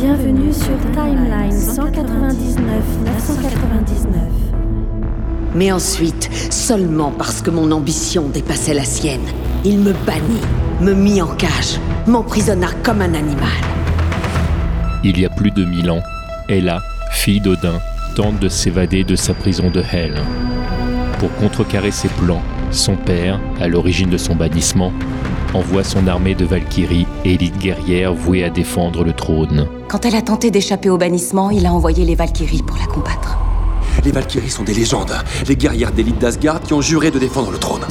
Bienvenue sur Timeline 199 999. Mais ensuite, seulement parce que mon ambition dépassait la sienne, il me bannit, me mit en cage, m'emprisonna comme un animal. Il y a plus de mille ans, Ella, fille d'Odin, tente de s'évader de sa prison de Hell. Pour contrecarrer ses plans, son père, à l'origine de son bannissement, envoie son armée de Valkyries, élite guerrière vouée à défendre le trône. Quand elle a tenté d'échapper au bannissement, il a envoyé les Valkyries pour la combattre. Les Valkyries sont des légendes, les guerrières d'élite d'Asgard qui ont juré de défendre le trône.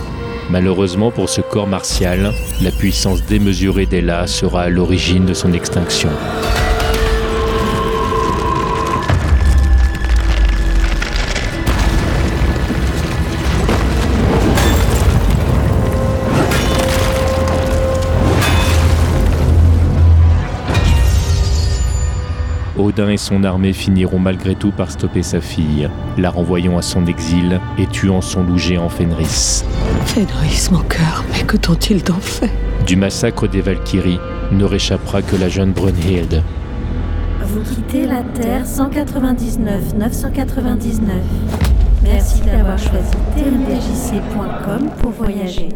Malheureusement pour ce corps martial, la puissance démesurée d'Ella sera à l'origine de son extinction. Odin et son armée finiront malgré tout par stopper sa fille, la renvoyant à son exil et tuant son loup géant Fenris. Fenris, mon cœur, mais que t'ont-ils donc fait? Du massacre des Valkyries ne réchappera que la jeune Brunhild. Vous quittez la Terre 199 999. Merci d'avoir choisi tmdjc.com pour voyager.